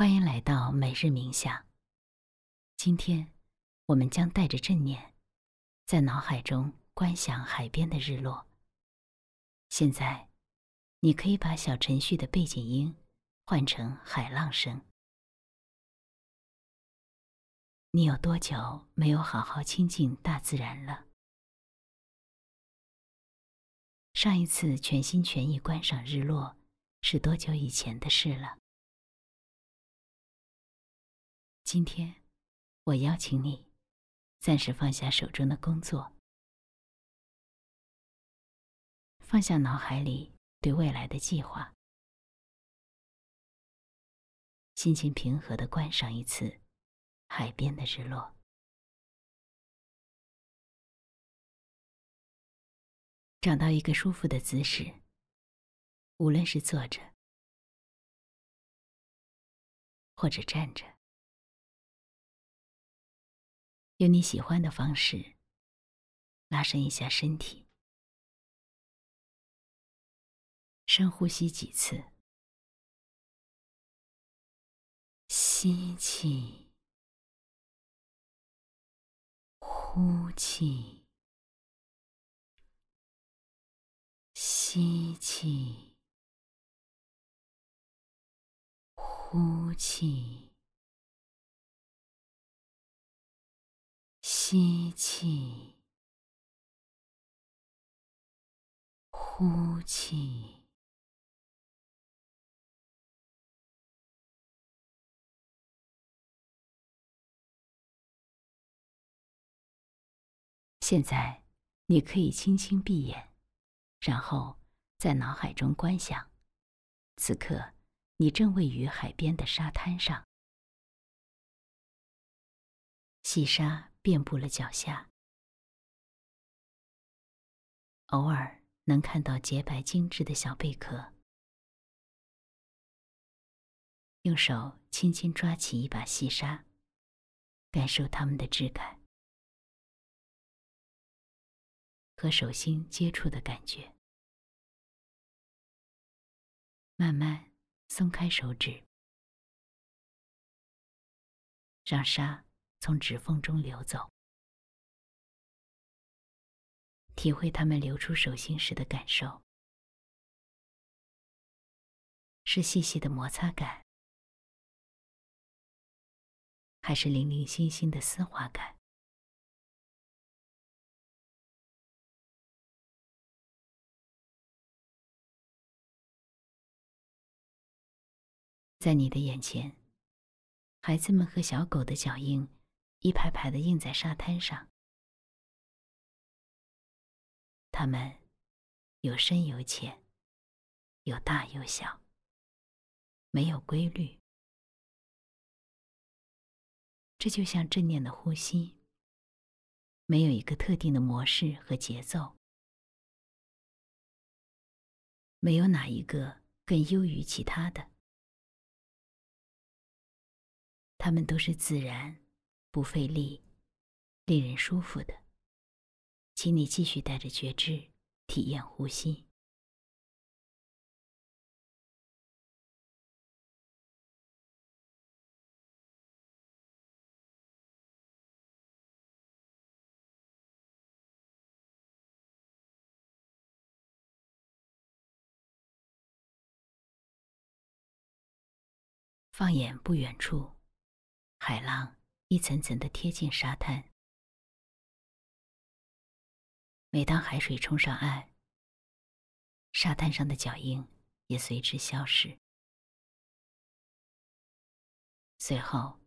欢迎来到每日冥想。今天，我们将带着正念，在脑海中观想海边的日落。现在，你可以把小程序的背景音换成海浪声。你有多久没有好好亲近大自然了？上一次全心全意观赏日落是多久以前的事了？今天，我邀请你暂时放下手中的工作，放下脑海里对未来的计划，心情平和的观赏一次海边的日落。找到一个舒服的姿势，无论是坐着或者站着，用你喜欢的方式拉伸一下身体，深呼吸几次，吸气，呼气。吸气，呼气，吸气，呼气。现在，你可以轻轻闭眼，然后。在脑海中观想，此刻你正位于海边的沙滩上，细沙遍布了脚下，偶尔能看到洁白精致的小贝壳。用手轻轻抓起一把细沙，感受它们的质感和手心接触的感觉。慢慢松开手指，让沙从指缝中流走，体会它们流出手心时的感受，是细细的摩擦感，还是零零星星的丝滑感？在你的眼前，孩子们和小狗的脚印一排排的印在沙滩上。它们有深有浅，有大有小，没有规律。这就像正念的呼吸，没有一个特定的模式和节奏，没有哪一个更优于其他的。它们都是自然、不费力、令人舒服的。请你继续带着觉知体验呼吸。放眼不远处。海浪一层层的贴近沙滩，每当海水冲上岸，沙滩上的脚印也随之消失。随后，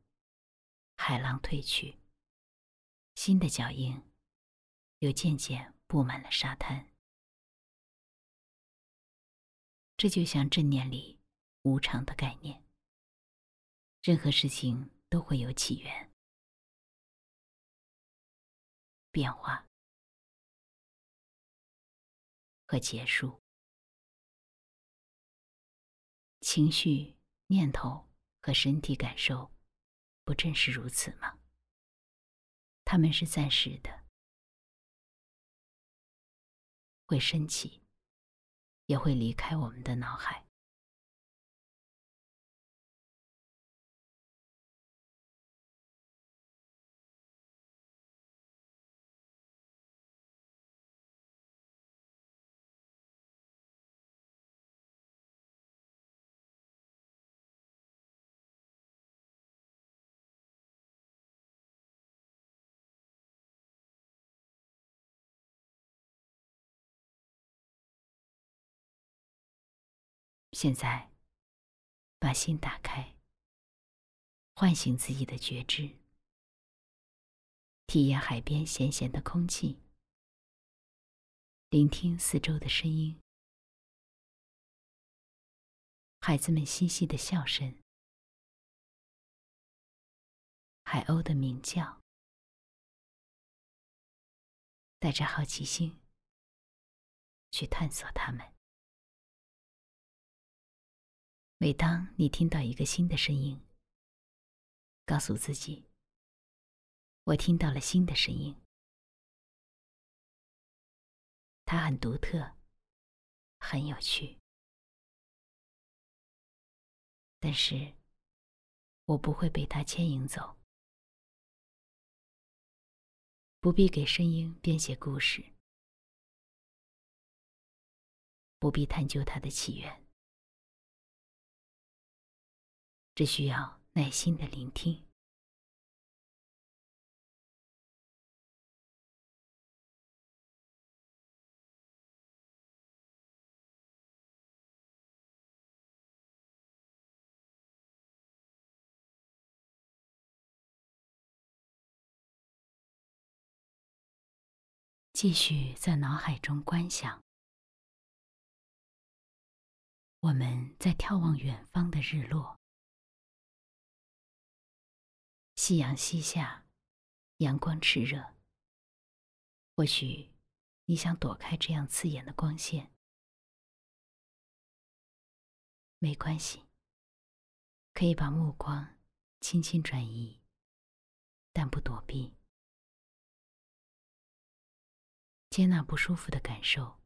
海浪退去，新的脚印又渐渐布满了沙滩。这就像正念里无常的概念，任何事情。都会有起源、变化和结束。情绪、念头和身体感受，不正是如此吗？他们是暂时的，会升起，也会离开我们的脑海。现在，把心打开，唤醒自己的觉知，体验海边咸咸的空气，聆听四周的声音，孩子们嬉戏的笑声，海鸥的鸣叫，带着好奇心去探索它们。每当你听到一个新的声音，告诉自己：“我听到了新的声音，它很独特，很有趣。”但是，我不会被它牵引走。不必给声音编写故事，不必探究它的起源。只需要耐心的聆听，继续在脑海中观想，我们在眺望远方的日落。夕阳西下，阳光炽热。或许你想躲开这样刺眼的光线，没关系，可以把目光轻轻转移，但不躲避。接纳不舒服的感受，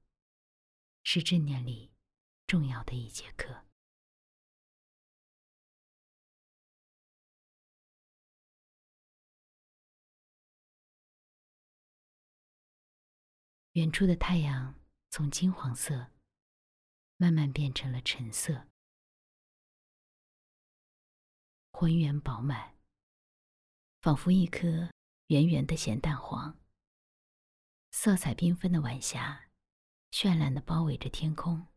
是正念里重要的一节课。远处的太阳从金黄色慢慢变成了橙色，浑圆饱满，仿佛一颗圆圆的咸蛋黄。色彩缤纷的晚霞，绚烂的包围着天空，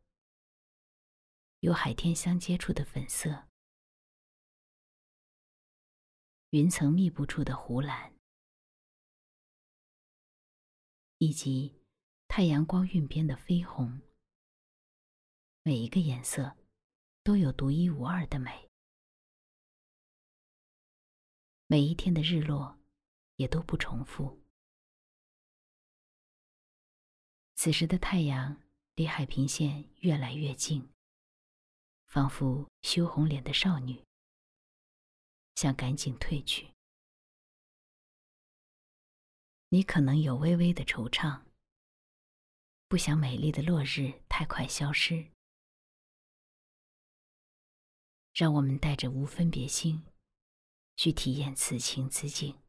有海天相接处的粉色，云层密布处的湖蓝，以及。太阳光晕边的绯红，每一个颜色都有独一无二的美。每一天的日落也都不重复。此时的太阳离海平线越来越近，仿佛羞红脸的少女，想赶紧退去。你可能有微微的惆怅。不想美丽的落日太快消失，让我们带着无分别心去体验此情此景，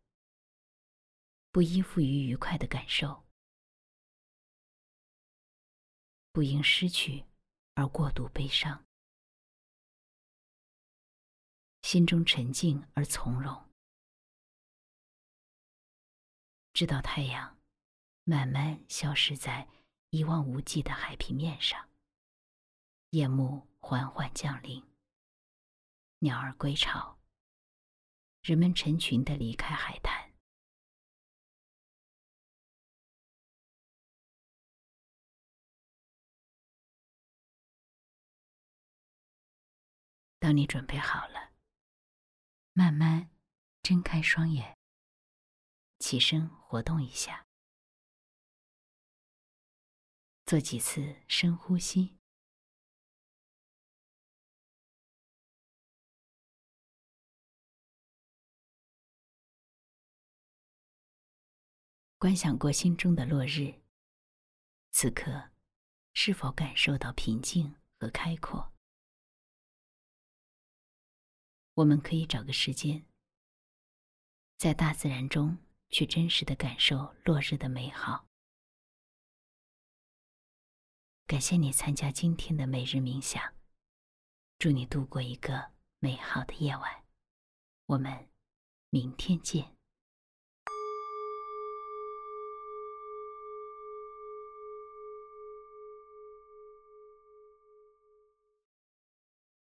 不依附于愉快的感受，不因失去而过度悲伤，心中沉静而从容，直到太阳慢慢消失在。一望无际的海平面上，夜幕缓缓降临，鸟儿归巢，人们成群的离开海滩。当你准备好了，慢慢睁开双眼，起身活动一下。做几次深呼吸，观想过心中的落日。此刻，是否感受到平静和开阔？我们可以找个时间，在大自然中去真实的感受落日的美好。感谢你参加今天的每日冥想，祝你度过一个美好的夜晚，我们明天见。